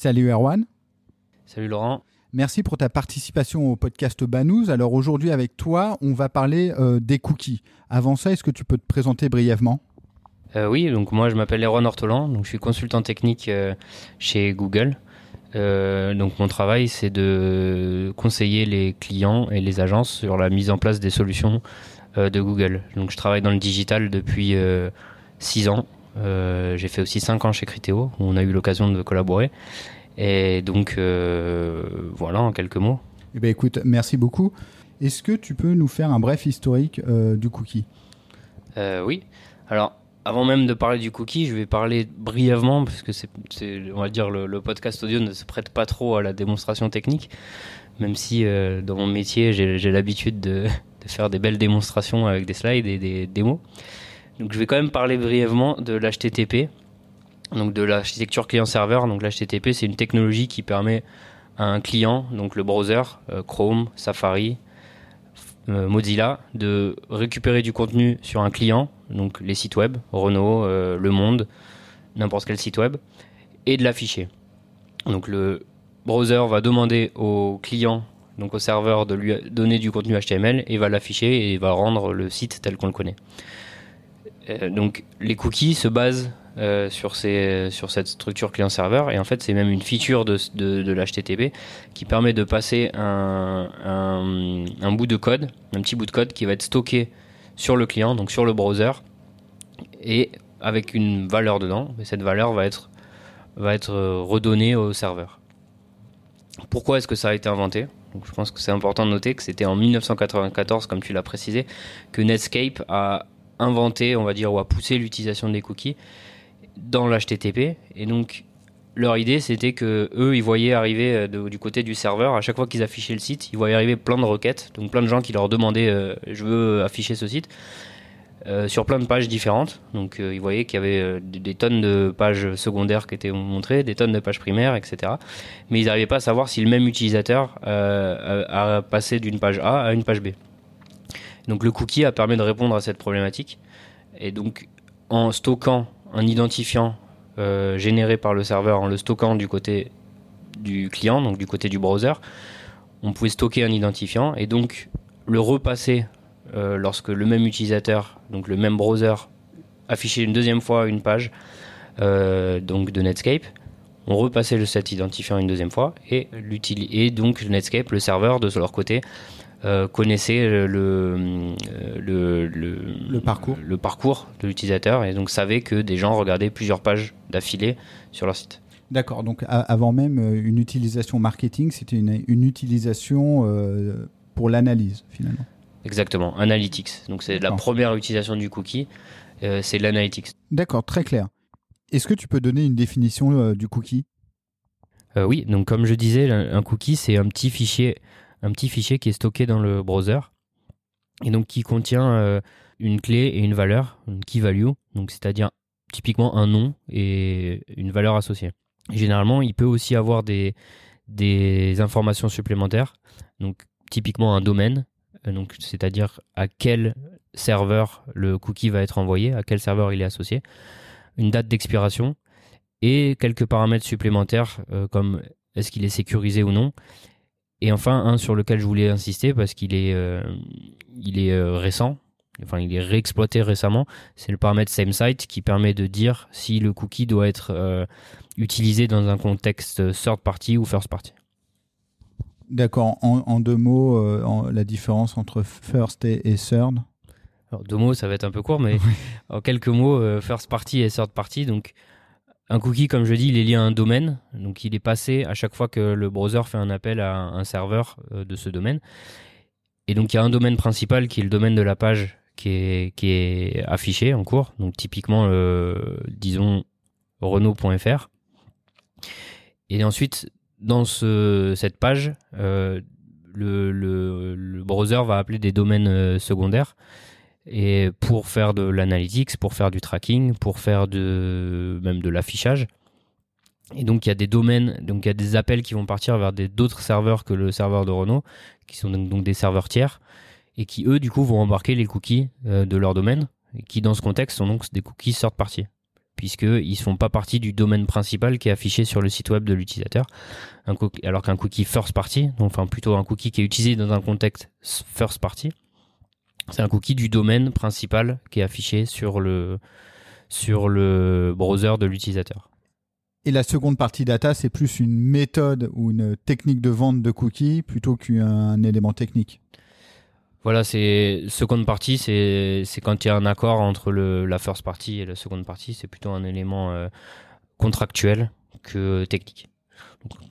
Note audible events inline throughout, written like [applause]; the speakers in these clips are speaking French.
Salut Erwan. Salut Laurent. Merci pour ta participation au podcast Banous. Alors aujourd'hui avec toi, on va parler euh, des cookies. Avant ça, est-ce que tu peux te présenter brièvement? Euh, Oui, donc moi je m'appelle Erwan Ortolan, donc je suis consultant technique euh, chez Google. donc mon travail c'est de conseiller les clients et les agences sur la mise en place des solutions de Google. Donc je travaille dans le digital depuis 6 ans. J'ai fait aussi 5 ans chez Criteo où on a eu l'occasion de collaborer. Et donc, euh, voilà, en quelques mots. Eh bien, écoute, merci beaucoup. Est-ce que tu peux nous faire un bref historique euh, du cookie? Euh, Oui. Alors, avant même de parler du cookie, je vais parler brièvement, parce que c'est, on va dire, le, podcast audio ne se prête pas trop à la démonstration technique, même si dans mon métier, j'ai, l'habitude de, [laughs] de, faire des belles démonstrations avec des slides et des démos. Donc, je vais quand même parler brièvement de l'HTTP, donc de l'architecture client-serveur. Donc l'HTTP, c'est une technologie qui permet à un client, donc le browser, euh, Chrome, Safari, euh, Mozilla, de récupérer du contenu sur un client, donc les sites web, Renault, euh, Le Monde, n'importe quel site web, et de l'afficher. Donc le browser va demander au client, donc au serveur, de lui donner du contenu HTML et va l'afficher et va rendre le site tel qu'on le connaît. Donc les cookies se basent euh, sur, ces, sur cette structure client-serveur. Et en fait, c'est même une feature de, de, l'HTTP qui permet de passer un, un, bout de code, un petit bout de code qui va être stocké sur le client, donc sur le browser, et avec une valeur dedans. Et cette valeur va être, va être redonnée au serveur. Pourquoi est-ce que ça a été inventé? Donc je pense que c'est important de noter que c'était en 1994, comme tu l'as précisé, que Netscape a inventé, on va dire, ou a poussé l'utilisation des cookies dans l'HTTP. Et donc, leur idée, c'était que eux, ils voyaient arriver euh, du côté du serveur, à chaque fois qu'ils affichaient le site, ils voyaient arriver plein de requêtes, donc plein de gens qui leur demandaient euh, je veux afficher ce site. Euh, sur plein de pages différentes. Donc ils voyaient qu'il y avait des, tonnes de pages secondaires qui étaient montrées, des tonnes de pages primaires, etc. Mais ils n'arrivaient pas à savoir si le même utilisateur a passé d'une page A à une page B. Donc le cookie a permis de répondre à cette problématique. Et donc en stockant un identifiant euh, généré par le serveur en le stockant du côté du client, donc du côté du browser. On pouvait stocker un identifiant et donc le repasser euh, lorsque le même utilisateur, donc le même browser, affichait une deuxième fois une page euh, donc de Netscape. On repassait cet identifiant une deuxième fois et, et donc Netscape, le serveur de leur côté, euh, connaissait euh, le, le, parcours. le parcours de l'utilisateur et donc savait que des gens regardaient plusieurs pages d'affilée sur leur site. D'accord, donc avant même euh, une utilisation marketing, c'était une, une, utilisation pour l'analyse finalement. Exactement, analytics. Donc c'est la première utilisation du cookie, c'est l'analytics. D'accord, très clair. Est-ce que tu peux donner une définition du cookie? Oui, donc comme je disais, un cookie c'est un petit fichier un petit fichier qui est stocké dans le browser et donc qui contient euh, une clé et une valeur, une key value, donc c'est-à-dire typiquement un nom et une valeur associée. Généralement, il peut aussi avoir des, informations supplémentaires, donc typiquement un domaine, euh, c'est-à-dire à quel serveur le cookie va être envoyé, à quel serveur il est associé, une date d'expiration et quelques paramètres supplémentaires euh, comme est-ce qu'il est sécurisé ou non et enfin, un sur lequel je voulais insister parce qu'il est, euh, il est euh, récent, enfin il est réexploité récemment, c'est le paramètre SameSite qui permet de dire si le cookie doit être euh, utilisé dans un contexte third party ou first party. D'accord. En, deux mots, la différence entre first et, third? Alors, deux mots, ça va être un peu court, mais [laughs] en quelques mots, first party et third party. Donc, un cookie, comme je dis, il est lié à un domaine, donc il est passé à chaque fois que le browser fait un appel à un serveur euh, de ce domaine. Et donc il y a un domaine principal qui est le domaine de la page qui est, affiché en cours. Donc typiquement, euh, disons, Renault.fr. Et ensuite, dans ce, cette page, le, le, browser va appeler des domaines secondaires et pour faire de l'analytics, pour faire du tracking, pour faire de même de l'affichage. Et donc il y a des domaines, donc il y a des appels qui vont partir vers d'autres serveurs que le serveur de Renault, qui sont donc, des serveurs tiers, et qui eux du coup vont embarquer les cookies euh, de leur domaine, et qui dans ce contexte sont donc des cookies third party, puisqu'ils ne font pas partie du domaine principal qui est affiché sur le site web de l'utilisateur, alors qu'un cookie first party, enfin plutôt un cookie qui est utilisé dans un contexte first party, c'est un cookie du domaine principal qui est affiché sur le, sur le browser de l'utilisateur. Et la seconde partie data, c'est plus une méthode ou une technique de vente de cookies plutôt qu'un élément technique. Voilà, c'est seconde partie, c'est quand il y a un accord entre le, la first party et la seconde partie, c'est plutôt un élément euh, contractuel que technique.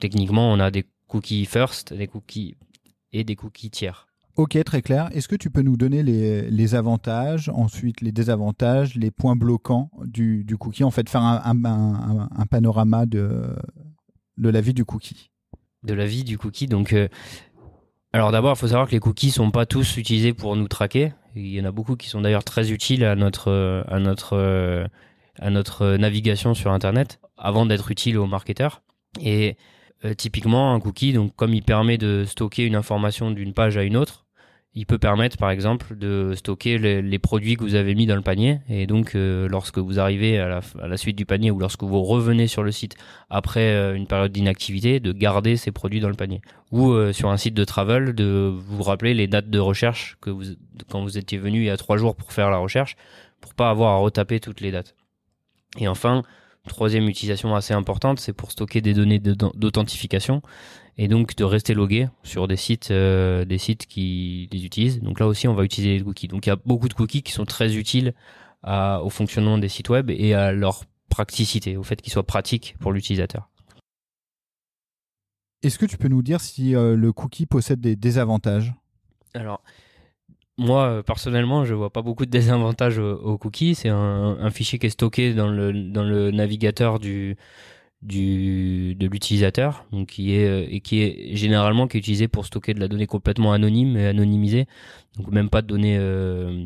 techniquement, on a des cookies first, des cookies et des cookies tiers. Ok, très clair. Est-ce que tu peux nous donner les, avantages, ensuite les désavantages, les points bloquants du, cookie En fait, faire un, panorama de, de la vie du cookie? De la vie du cookie. Donc, euh, alors d'abord, il faut savoir que les cookies sont pas tous utilisés pour nous traquer. Il y en a beaucoup qui sont d'ailleurs très utiles à notre, à notre, à notre navigation sur Internet avant d'être utiles aux marketeurs. Et euh, typiquement, un cookie, donc comme il permet de stocker une information d'une page à une autre, il peut permettre par exemple de stocker les, produits que vous avez mis dans le panier. Et donc euh, lorsque vous arrivez à la, suite du panier ou lorsque vous revenez sur le site après euh, une période d'inactivité de garder ces produits dans le panier. Ou euh, sur un site de travel de vous rappeler les dates de recherche quand vous étiez venu il y a trois jours pour faire la recherche pour pas avoir à retaper toutes les dates. Et enfin troisième utilisation assez importante c'est pour stocker des données d'authentification et donc de rester logué sur des sites, euh, des sites qui les utilisent. Donc là aussi, on va utiliser les cookies. Donc il y a beaucoup de cookies qui sont très utiles au fonctionnement des sites web et à leur praticité, au fait qu'ils soient pratiques pour l'utilisateur. Est-ce que tu peux nous dire si euh, le cookie possède des désavantages? Alors, moi, euh, personnellement, je vois pas beaucoup de désavantages au, cookie. C'est un, un, fichier qui est stocké dans le, dans le navigateur du, du de l'utilisateur donc qui est euh, et qui est généralement qui est utilisé pour stocker de la donnée complètement anonyme et anonymisée. Donc même pas de données euh,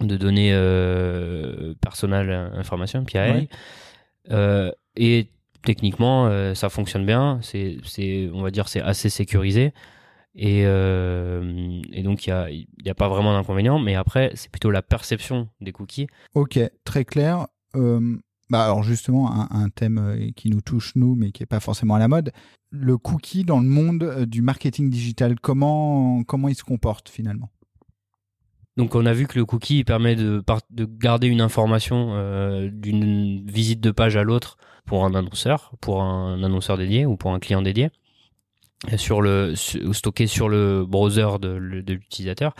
de données euh, personnelles information euh, et techniquement ça fonctionne bien. C'est c'est on va dire c'est assez sécurisé. Et, et donc il y a y a pas vraiment d'inconvénient. Mais après c'est plutôt la perception des cookies. Ok très clair bah alors justement, un, thème euh, qui nous touche nous, mais qui n'est pas forcément à la mode, le cookie dans le monde euh, du marketing digital, comment, comment il se comporte finalement? Donc on a vu que le cookie permet de, de garder une information euh, d'une visite de page à l'autre pour un annonceur, pour un annonceur dédié ou pour un client dédié, sur le stocké sur le browser de, de l'utilisateur.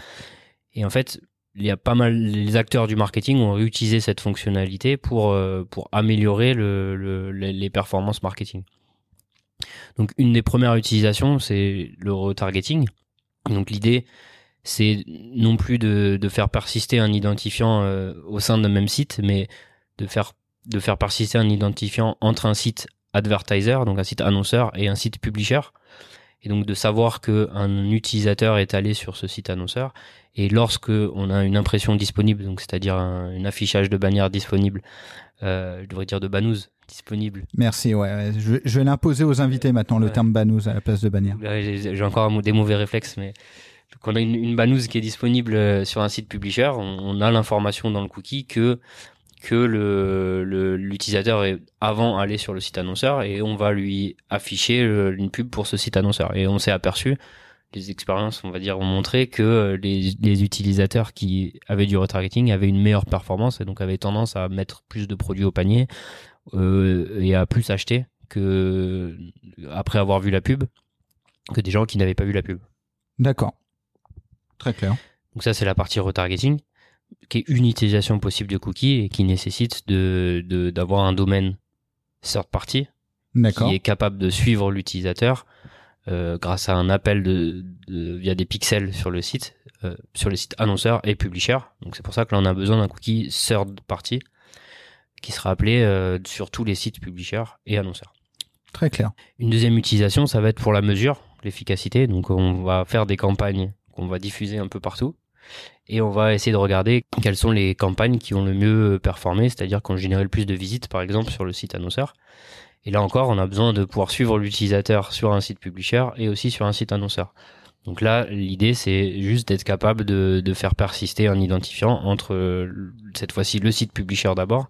Et en fait, il y a pas mal les acteurs du marketing ont réutilisé cette fonctionnalité pour euh, améliorer le, les performances marketing. Donc une des premières utilisations c'est le retargeting. Donc l'idée c'est non plus de, faire persister un identifiant euh, au sein d'un même site, mais de faire persister un identifiant entre un site advertiser, donc un site annonceur, et un site publisher. Et donc de savoir qu'un utilisateur est allé sur ce site annonceur et lorsque on a une impression disponible, donc c'est-à-dire un, affichage de bannière disponible, euh, je devrais dire de banous disponible. Merci, ouais. Je, vais l'imposer aux invités maintenant, le terme banous à la place de bannière. J'ai encore des mauvais réflexes, mais quand on a une, une banouse qui est disponible euh, sur un site publisher, on, a l'information dans le cookie que que le l'utilisateur est avant allé sur le site annonceur et on va lui afficher une pub pour ce site annonceur et on s'est aperçu les expériences, on va dire, ont montré que euh, les, utilisateurs qui avaient du retargeting avaient une meilleure performance et donc avaient tendance à mettre plus de produits au panier euh, et à plus acheter que après avoir vu la pub que des gens qui n'avaient pas vu la pub. D'accord. Très clair. Donc ça c'est la partie retargeting qui est une utilisation possible de cookies et qui nécessite de d'avoir un domaine third party qui est capable de suivre l'utilisateur euh, grâce à un appel de, via des pixels sur le site, euh, sur les sites annonceurs et publishers. Donc c'est pour ça que là on a besoin d'un cookie third party qui sera appelé euh, sur tous les sites publishers et annonceurs. Très clair. Une deuxième utilisation, ça va être pour la mesure, l'efficacité. Donc on va faire des campagnes qu'on va diffuser un peu partout. Et on va essayer de regarder quelles sont les campagnes qui ont le mieux performé, c'est-à-dire qu'on généré le plus de visites, par exemple, sur le site annonceur. Et là encore, on a besoin de pouvoir suivre l'utilisateur sur un site publisher et aussi sur un site annonceur. Donc là, l'idée, c'est juste d'être capable de, faire persister un identifiant entre cette fois-ci le site publisher d'abord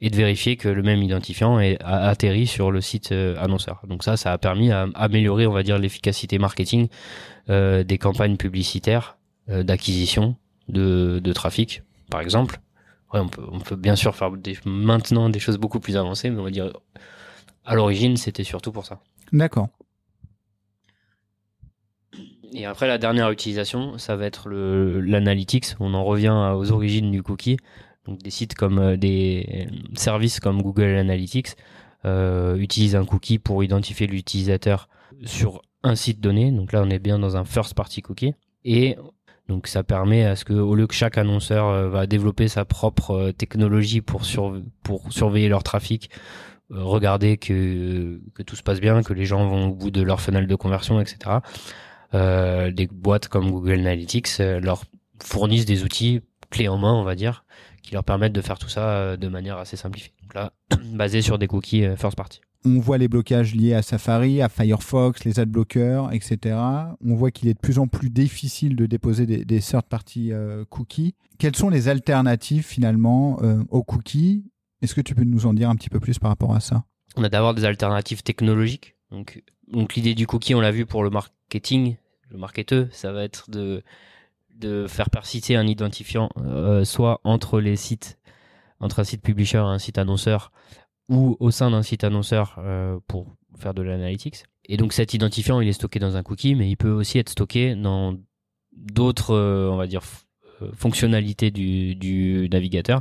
et de vérifier que le même identifiant est atterri sur le site euh, annonceur. Donc ça, ça a permis à améliorer, on va dire, l'efficacité marketing euh, des campagnes publicitaires euh, d'acquisition de, de, trafic, par exemple. Ouais, on peut, on peut bien sûr faire des, maintenant des choses beaucoup plus avancées, mais on va dire à l'origine, c'était surtout pour ça. D'accord. Et après, la dernière utilisation, ça va être l'analytics. On en revient aux origines du cookie. Donc des sites comme euh, des services comme Google Analytics euh, utilisent un cookie pour identifier l'utilisateur sur un site donné. Donc là, on est bien dans un first party cookie. Et donc ça permet à ce que, au lieu que chaque annonceur euh, va développer sa propre euh, technologie pour, sur, pour surveiller leur trafic, regarder que, que tout se passe bien, que les gens vont au bout de leur fenêtre de conversion, etc. Euh, des boîtes comme Google Analytics leur fournissent des outils clés en main, on va dire, qui leur permettent de faire tout ça euh, de manière assez simplifiée. Donc là, [clears throat] basé sur des cookies euh, first party. On voit les blocages liés à Safari, à Firefox, les ad blockers, etc. On voit qu'il est de plus en plus difficile de déposer des, des third party euh, cookies. Quelles sont les alternatives finalement aux cookies? Est-ce que tu peux nous en dire un petit peu plus par rapport à ça? On a d'abord des alternatives technologiques. Donc, donc l'idée du cookie, on l'a vu pour le marketing, le marketeur, ça va être de de faire persister un identifiant euh, soit entre les sites, entre un site publisher et un site annonceur, ou au sein d'un site annonceur euh, pour faire de l'analytics. Et donc cet identifiant, il est stocké dans un cookie, mais il peut aussi être stocké dans d'autres, euh, on va dire, fonctionnalités du, navigateur.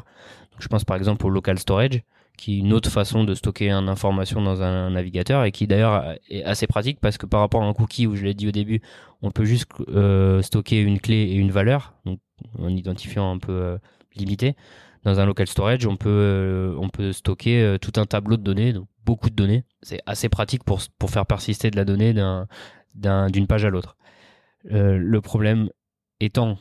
Donc, je pense par exemple au local storage, qui est une autre façon de stocker une information dans un navigateur et qui d'ailleurs est assez pratique parce que par rapport à un cookie où je l'ai dit au début, on peut juste euh, stocker une clé et une valeur, donc en identifiant un peu euh, limité. Dans un local storage, on peut euh, on peut stocker tout un tableau de données, donc beaucoup de données. C'est assez pratique pour pour faire persister de la donnée d'un d'une page à l'autre. le problème étant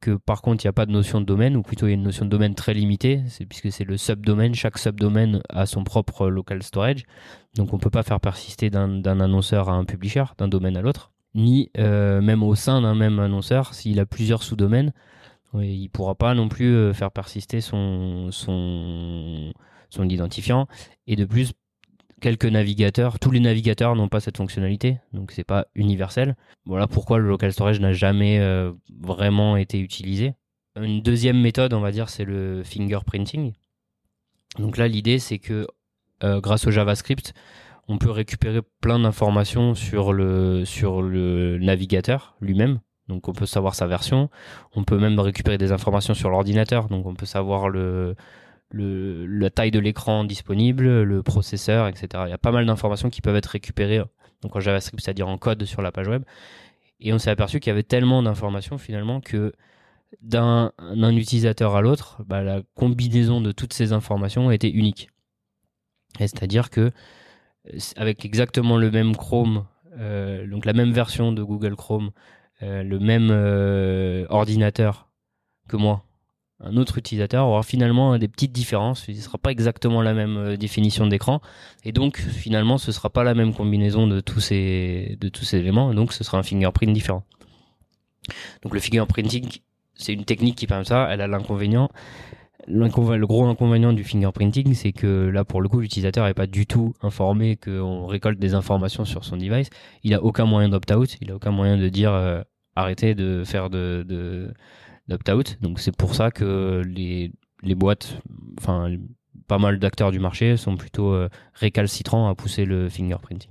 que par contre il n'y a pas de notion de domaine, ou plutôt il y a une notion de domaine très limitée, puisque c'est le subdomaine, chaque subdomaine a son propre local storage, donc on ne peut pas faire persister d'un annonceur à un publisher, d'un domaine à l'autre, ni euh, même au sein d'un même annonceur, s'il a plusieurs sous-domaines, il ne pourra pas non plus euh, faire persister son, identifiant, et de plus quelques navigateurs, tous les navigateurs n'ont pas cette fonctionnalité, donc c'est pas universel. Voilà pourquoi le local storage n'a jamais euh, vraiment été utilisé. Une deuxième méthode, on va dire, c'est le fingerprinting. Donc là, l'idée, c'est que euh, grâce au JavaScript, on peut récupérer plein d'informations sur le navigateur lui-même. Donc on peut savoir sa version, on peut même récupérer des informations sur l'ordinateur, donc on peut savoir la taille de l'écran disponible, le processeur, etc. Il y a pas mal d'informations qui peuvent être récupérées en JavaScript, c'est-à-dire en code sur la page web. Et on s'est aperçu qu'il y avait tellement d'informations finalement que d'un utilisateur à l'autre, bah, la combinaison de toutes ces informations était unique. C'est-à-dire que avec exactement le même Chrome, euh, donc la même version de Google Chrome, euh, le même euh, ordinateur que moi, un autre utilisateur aura finalement des petites différences. Ce ne sera pas exactement la même euh, définition d'écran. Et donc, finalement, ce ne sera pas la même combinaison de tous ces, de tous ces éléments. Et donc, ce sera un fingerprint différent. Donc, le fingerprinting, c'est une technique qui permet ça. Elle a l'inconvénient. Le gros inconvénient du fingerprinting, c'est que là, pour le coup, l'utilisateur n'est pas du tout informé qu'on récolte des informations sur son device. Il n'a aucun moyen d'opt-out. Il n'a aucun moyen de dire euh, arrêtez de faire de, d'opt-out. Donc c'est pour ça que les, les boîtes, enfin pas mal d'acteurs du marché sont plutôt euh, récalcitrants à pousser le fingerprinting.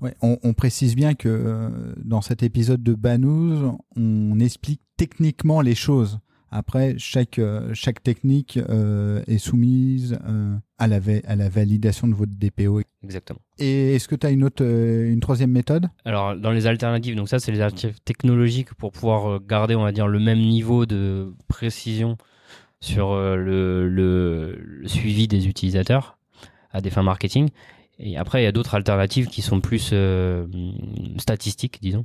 Ouais, on, précise bien que euh, dans cet épisode de Banous, on explique techniquement les choses. Après, chaque, euh, chaque technique euh, est soumise euh, à, la à la validation de votre DPO. Exactement. Et est-ce que tu as une autre, une troisième méthode? Alors, dans les alternatives, donc ça, c'est les alternatives technologiques pour pouvoir garder, on va dire, le même niveau de précision sur le, le, suivi des utilisateurs à des fins marketing. Et après, il y a d'autres alternatives qui sont plus statistiques, disons.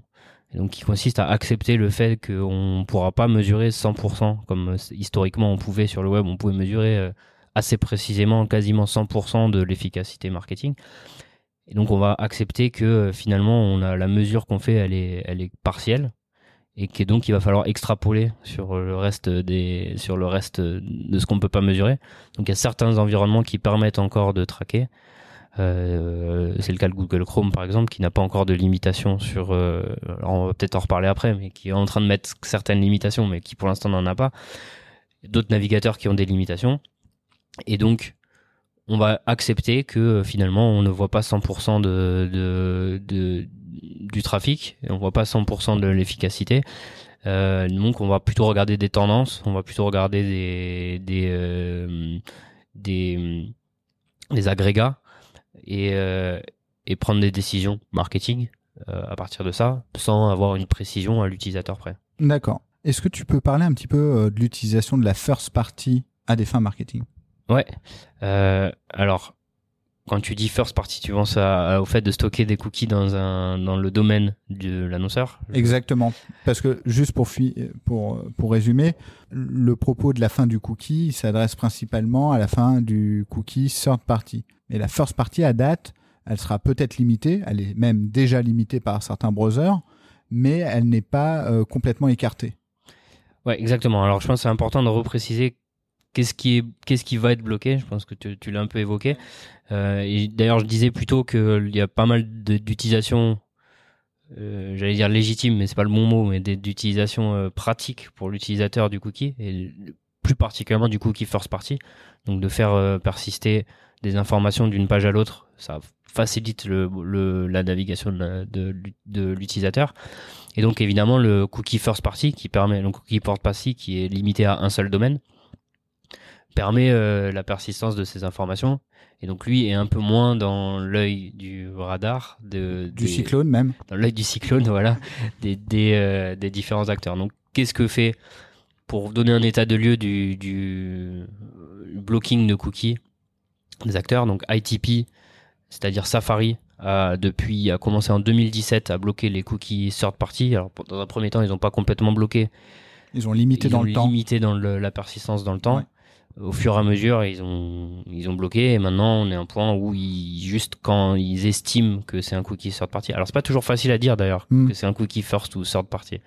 Donc, qui consistent à accepter le fait qu'on ne pourra pas mesurer 100%, comme historiquement on pouvait sur le web, on pouvait mesurer assez précisément, quasiment 100% de l'efficacité marketing. Et donc on va accepter que euh, finalement on a la mesure qu'on fait, elle est, elle est partielle et que donc il va falloir extrapoler sur le reste des, sur le reste de ce qu'on peut pas mesurer. Donc il y a certains environnements qui permettent encore de traquer. Euh, c'est le cas de Google Chrome par exemple qui n'a pas encore de limitation sur. Euh, on va peut-être en reparler après, mais qui est en train de mettre certaines limitations, mais qui pour l'instant n'en a pas. D'autres navigateurs qui ont des limitations. Et donc, on va accepter que euh, finalement, on ne voit pas 100% de, du trafic, on voit pas 100% de l'efficacité. Donc, on va plutôt regarder des tendances, on va plutôt regarder des des, des, agrégats et euh, et prendre des décisions marketing euh, à partir de ça, sans avoir une précision à l'utilisateur près. D'accord. Est-ce que tu peux parler un petit peu de l'utilisation de la first party à des fins marketing? Ouais. Euh, alors, quand tu dis first party, tu penses au fait de stocker des cookies dans un dans le domaine de l'annonceur? Exactement. Parce que juste pour pour pour résumer, le propos de la fin du cookie s'adresse principalement à la fin du cookie third party. Mais la first party à date, elle sera peut-être limitée, elle est même déjà limitée par certains browsers, mais elle n'est pas euh, complètement écartée. Ouais, exactement. Alors je pense que c'est important de repréciser qu'est-ce qui est, qu'est-ce qui va être bloqué Je pense que tu, l'as un peu évoqué. Euh, et d'ailleurs, je disais plutôt qu'il y a pas mal d'utilisation, euh, j'allais dire légitime, mais c'est pas le bon mot, mais d'utilisation euh, pratique pour l'utilisateur du cookie plus particulièrement du cookie first party. Donc de faire euh, persister des informations d'une page à l'autre, ça facilite le, le, la navigation de, de, de l'utilisateur. Et donc évidemment le cookie first party qui permet, le cookie first party qui est limité à un seul domaine permet euh, la persistance de ces informations. Et donc lui est un peu moins dans l'œil du radar de, du cyclone même. Dans l'œil du cyclone, [laughs] voilà, des, des, euh, des, différents acteurs. Donc qu'est-ce que fait pour donner un état de lieu du, du blocking de cookies des acteurs Donc ITP, c'est-à-dire Safari, a depuis a commencé en 2017 à bloquer les cookies third party. Alors dans un premier temps, ils n'ont pas complètement bloqué. Ils ont limité dans le temps. Limité dans le, la persistance dans le temps au fur et à mesure, ils ont, ils ont bloqué. Et maintenant, on est à un point où ils, juste quand ils estiment que c'est un cookie third party. Alors, c'est pas toujours facile à dire d'ailleurs, hmm. que c'est un cookie first ou third party.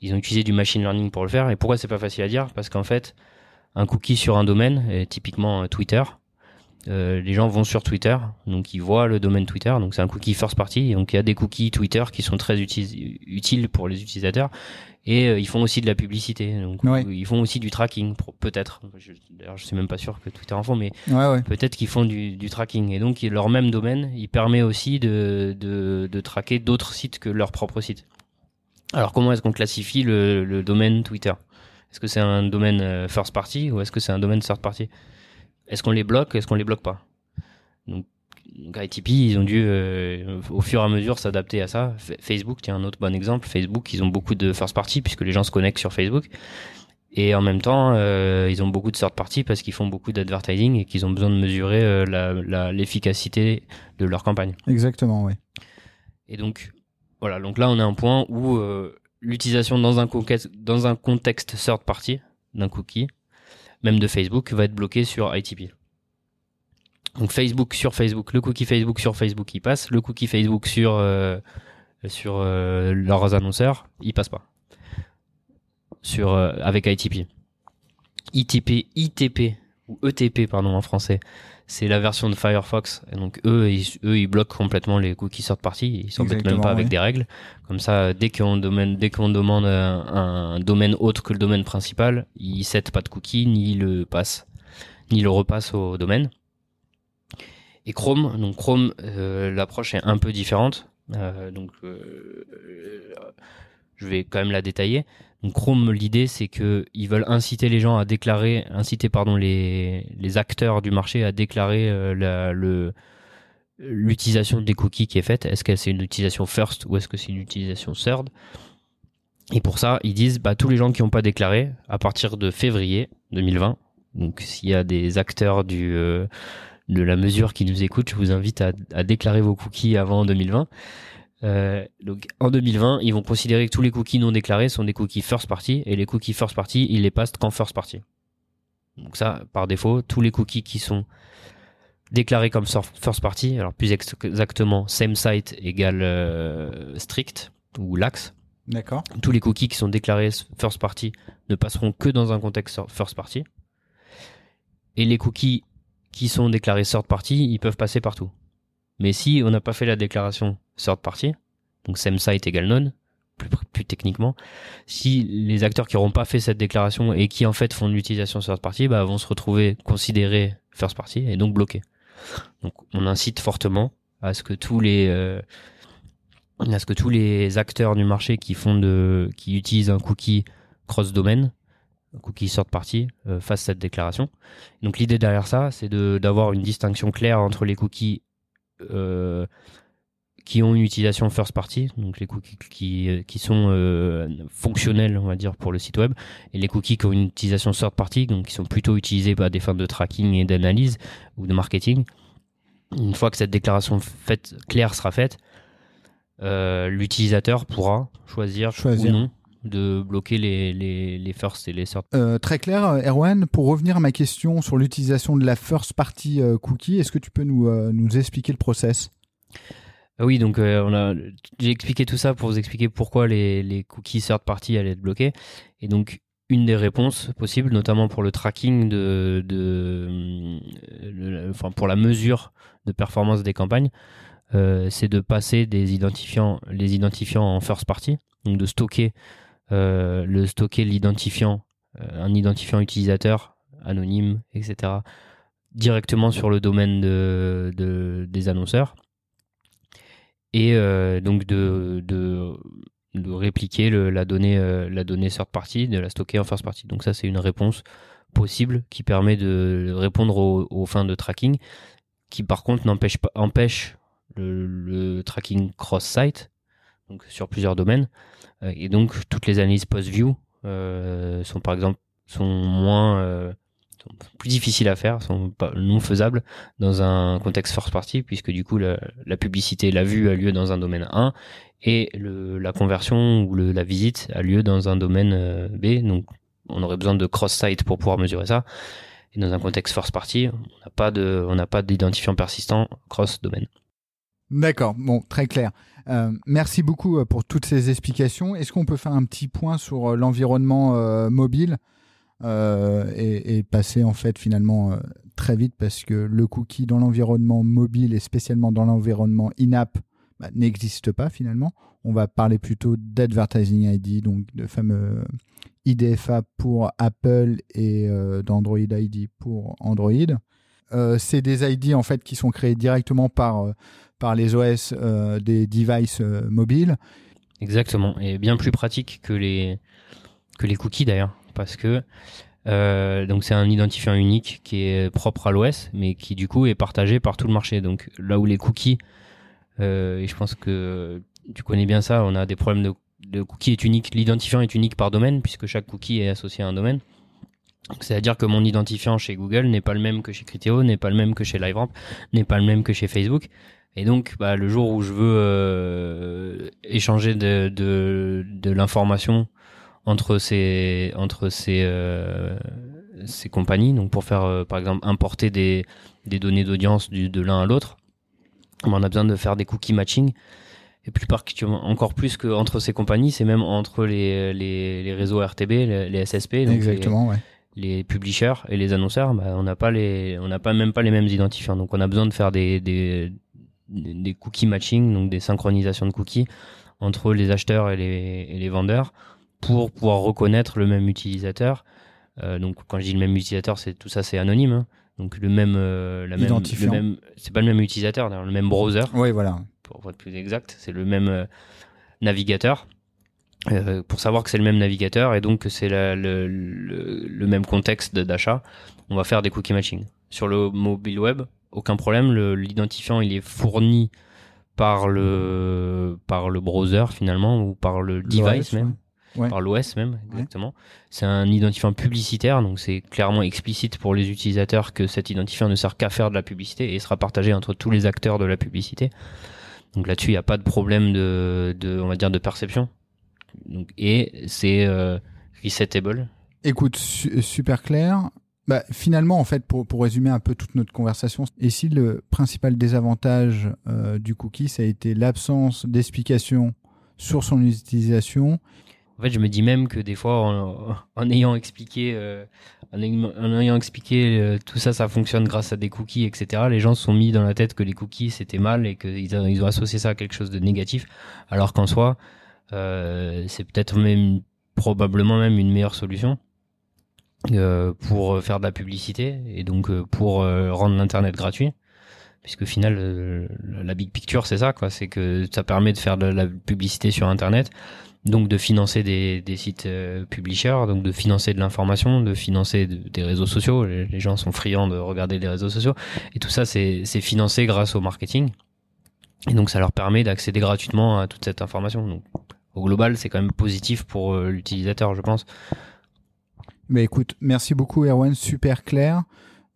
Ils ont utilisé du machine learning pour le faire. Et pourquoi c'est pas facile à dire? Parce qu'en fait, un cookie sur un domaine, et typiquement euh, Twitter, euh, les gens vont sur Twitter, donc ils voient le domaine Twitter, donc c'est un cookie first party, donc il y a des cookies Twitter qui sont très utiles pour les utilisateurs, et euh, ils font aussi de la publicité, donc ils font aussi du tracking, peut-être. D'ailleurs, je suis même pas sûr que Twitter en font, mais peut-être qu'ils font du, du, tracking, et donc leur même domaine, il permet aussi de, de, de traquer d'autres sites que leur propre site. Alors comment est-ce qu'on classifie le, le domaine Twitter? Est-ce que c'est un domaine euh, first party ou est-ce que c'est un domaine third party? Est-ce qu'on les bloque Est-ce qu'on les bloque pas? Donc, ITP, ils ont dû euh, au fur et à mesure s'adapter à ça. Facebook, tiens un autre bon exemple. Facebook, ils ont beaucoup de first party puisque les gens se connectent sur Facebook. Et en même temps, euh, ils ont beaucoup de third party parce qu'ils font beaucoup d'advertising et qu'ils ont besoin de mesurer euh, l'efficacité de leur campagne. Exactement, oui. Et donc, voilà. Donc là, on a un point où l'utilisation dans un, contexte third party d'un cookie même de Facebook, va être bloqué sur ITP. Donc Facebook sur Facebook, le cookie Facebook sur Facebook, il passe. Le cookie Facebook sur euh, sur euh, leurs annonceurs, il passe pas. Sur euh, avec ITP. ITP, ITP ou ETP pardon en français, c'est la version de Firefox. Et donc eux, ils, eux, ils bloquent complètement les cookies sortent partie. Ils s'embêtent même pas avec des règles. Comme ça, dès qu'on demande, dès qu'on demande un, domaine autre que le domaine principal, ils set pas de cookies ni le passent, ni le repassent au domaine. Et Chrome, donc Chrome, euh, l'approche est un peu différente. Euh, donc euh, je vais quand même la détailler. Donc Chrome, l'idée c'est que ils veulent inciter les gens à déclarer, inciter pardon les, acteurs du marché à déclarer euh, l'utilisation des cookies qui est faite. Est-ce que c'est une utilisation first ou est-ce que c'est une utilisation third? Et pour ça, ils disent bah, tous les gens qui n'ont pas déclaré à partir de février 2020. Donc s'il y a des acteurs euh, de la mesure qui nous écoutent, je vous invite à déclarer vos cookies avant 2020. Euh, donc en 2020, ils vont considérer que tous les cookies non déclarés sont des cookies first party et les cookies first party, ils les passent qu'en first party. Donc ça, par défaut, tous les cookies qui sont déclarés comme first party, alors plus exactement same site égale euh, strict ou lax. D'accord. Tous les cookies qui sont déclarés first party ne passeront que dans un contexte first party. Et les cookies qui sont déclarés third party, ils peuvent passer partout. Mais si on n'a pas fait la déclaration third party, donc same site égale none, plus, plus techniquement, si les acteurs qui n'auront pas fait cette déclaration et qui en fait font l'utilisation third party, bah, vont se retrouver considérés first party et donc bloqués. Donc on incite fortement à ce que tous les euh, à ce que tous les acteurs du marché qui font de qui utilisent un cookie cross domaine cookie third party euh, fassent cette déclaration. Donc l'idée derrière ça, c'est d'avoir une distinction claire entre les cookies euh, qui ont une utilisation first party, donc les cookies qui, qui sont euh, fonctionnels, on va dire, pour le site web, et les cookies qui ont une utilisation third party, donc qui sont plutôt utilisés à des fins de tracking et d'analyse ou de marketing. Une fois que cette déclaration faite, claire sera faite, euh, l'utilisateur pourra choisir, choisir, ou non de bloquer les, les, les first et les third. Euh, très clair, Erwan. Pour revenir à ma question sur l'utilisation de la first party cookie, est-ce que tu peux nous, nous expliquer le process? Oui, donc euh, j'ai expliqué tout ça pour vous expliquer pourquoi les, cookies third party allaient être bloqués. Et donc une des réponses possibles, notamment pour le tracking de, euh, pour la mesure de performance des campagnes, euh, c'est de passer des identifiants, les identifiants en first party, donc de stocker l'identifiant, un identifiant utilisateur anonyme, etc. directement sur le domaine de des annonceurs et euh, donc de, de, de répliquer la donnée euh, la donnée third party, de la stocker en first party. Donc ça c'est une réponse possible qui permet de répondre aux, fins de tracking, qui par contre n'empêche pas empêche le, tracking cross-site, donc sur plusieurs domaines. Euh, et donc toutes les analyses post-view sont par exemple sont moins plus difficiles à faire, sont non faisables dans un contexte first party, puisque du coup la, publicité, la vue a lieu dans un domaine 1 et la conversion ou la visite a lieu dans un domaine euh, B. Donc on aurait besoin de cross-site pour pouvoir mesurer ça. Et dans un contexte first party, on n'a pas de, on n'a pas d'identifiant persistant cross-domaine. D'accord, bon, très clair. Euh, merci beaucoup euh, pour toutes ces explications. Est-ce qu'on peut faire un petit point sur l'environnement mobile? Euh, et, passer en fait finalement euh, très vite parce que le cookie dans l'environnement mobile et spécialement dans l'environnement in-app bah, n'existe pas finalement. On va parler plutôt d'advertising ID, donc de fameux IDFA pour Apple et euh, d'Android ID pour Android. Euh, c'est des ID en fait qui sont créés directement par euh, par les OS des devices mobiles. Exactement, et bien plus pratique que les que les cookies d'ailleurs parce que euh, donc c'est un identifiant unique qui est propre à l'OS, mais qui du coup est partagé par tout le marché. Donc là où les cookies, euh, et je pense que tu connais bien ça, on a des problèmes de, de cookies est unique, l'identifiant est unique par domaine puisque chaque cookie est associé à un domaine. C'est-à-dire que mon identifiant chez Google n'est pas le même que chez Criteo, n'est pas le même que chez LiveRamp, n'est pas le même que chez Facebook. Et donc, bah, le jour où je veux euh, échanger de l'information entre ces entre ces euh, ces compagnies donc pour faire euh, par exemple importer des des données d'audience de l'un à l'autre on a besoin de faire des cookies matching. Et plus particulièrement encore plus que entre ces compagnies c'est même entre les, les, les réseaux RTB les, les SSP donc Exactement, les, ouais. les publishers et les annonceurs bah, on n'a pas les on n'a pas même pas les mêmes identifiants. Donc on a besoin de faire des des des cookies matching donc des synchronisations de cookies entre les acheteurs et les, et les vendeurs pour pouvoir reconnaître le même utilisateur. Euh, donc quand je dis le même utilisateur, c'est tout ça c'est anonyme. Hein. Donc le même, euh, la même, le même, c'est pas le même utilisateur, le même browser. Oui, voilà. Pour être plus exact, c'est le même euh, navigateur. Euh, pour savoir que c'est le même navigateur et donc que c'est le, le, le, même contexte d'achat, on va faire des cookie matching. Sur le mobile web, aucun problème, l'identifiant il est fourni par le par le browser finalement ou par le device même. Par l'OS même, exactement. C'est un identifiant publicitaire, donc c'est clairement explicite pour les utilisateurs que cet identifiant ne sert qu'à faire de la publicité et sera partagé entre tous les acteurs de la publicité. Donc là-dessus, il n'y a pas de problème de, de, on va dire, de perception. Donc, et c'est euh, resettable. Écoute, super clair. Bah, finalement, en fait, pour, pour, résumer un peu toute notre conversation, et si le principal désavantage euh, du cookie, ça a été l'absence d'explication sur son utilisation. En fait, je me dis même que des fois, en, ayant expliqué, euh, en, ayant, expliqué euh, tout ça, ça fonctionne grâce à des cookies, etc. Les gens se sont mis dans la tête que les cookies c'était mal et qu'ils ils ont associé ça à quelque chose de négatif, alors qu'en soi, c'est peut-être même probablement même une meilleure solution euh, pour faire de la publicité et donc euh, pour euh, rendre l'internet gratuit. Puisque au final la big picture c'est ça quoi. C'est que ça permet de faire de la publicité sur internet donc de financer des, sites publishers donc de financer de l'information de financer des réseaux sociaux. Les, gens sont friands de regarder des réseaux sociaux. Et tout ça c'est financé grâce au marketing. Et donc ça leur permet d'accéder gratuitement à toute cette information. Donc au global c'est quand même positif pour l'utilisateur je pense. Mais écoute, merci beaucoup Erwan, super clair.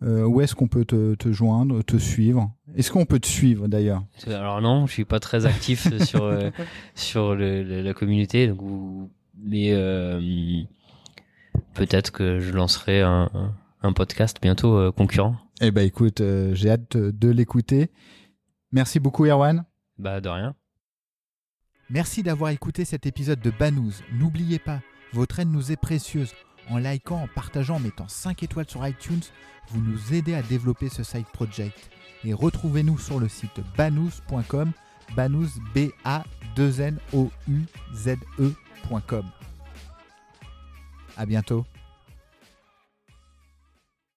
Euh, où est-ce qu'on peut te, te, joindre, te suivre? Est-ce qu'on peut te suivre d'ailleurs? Alors non, je suis pas très actif [laughs] sur euh, sur le, la communauté, donc, mais euh, peut-être que je lancerai un, un podcast bientôt concurrent. Eh ben écoute, j'ai hâte de l'écouter. Merci beaucoup Erwan. Bah de rien. Merci d'avoir écouté cet épisode de Banous. N'oubliez pas, votre aide nous est précieuse. En likant, en partageant, en mettant 5 étoiles sur iTunes, vous nous aidez à développer ce side project. Et retrouvez-nous sur le site banous.com, banous b a 2 n o u z e.com. À bientôt.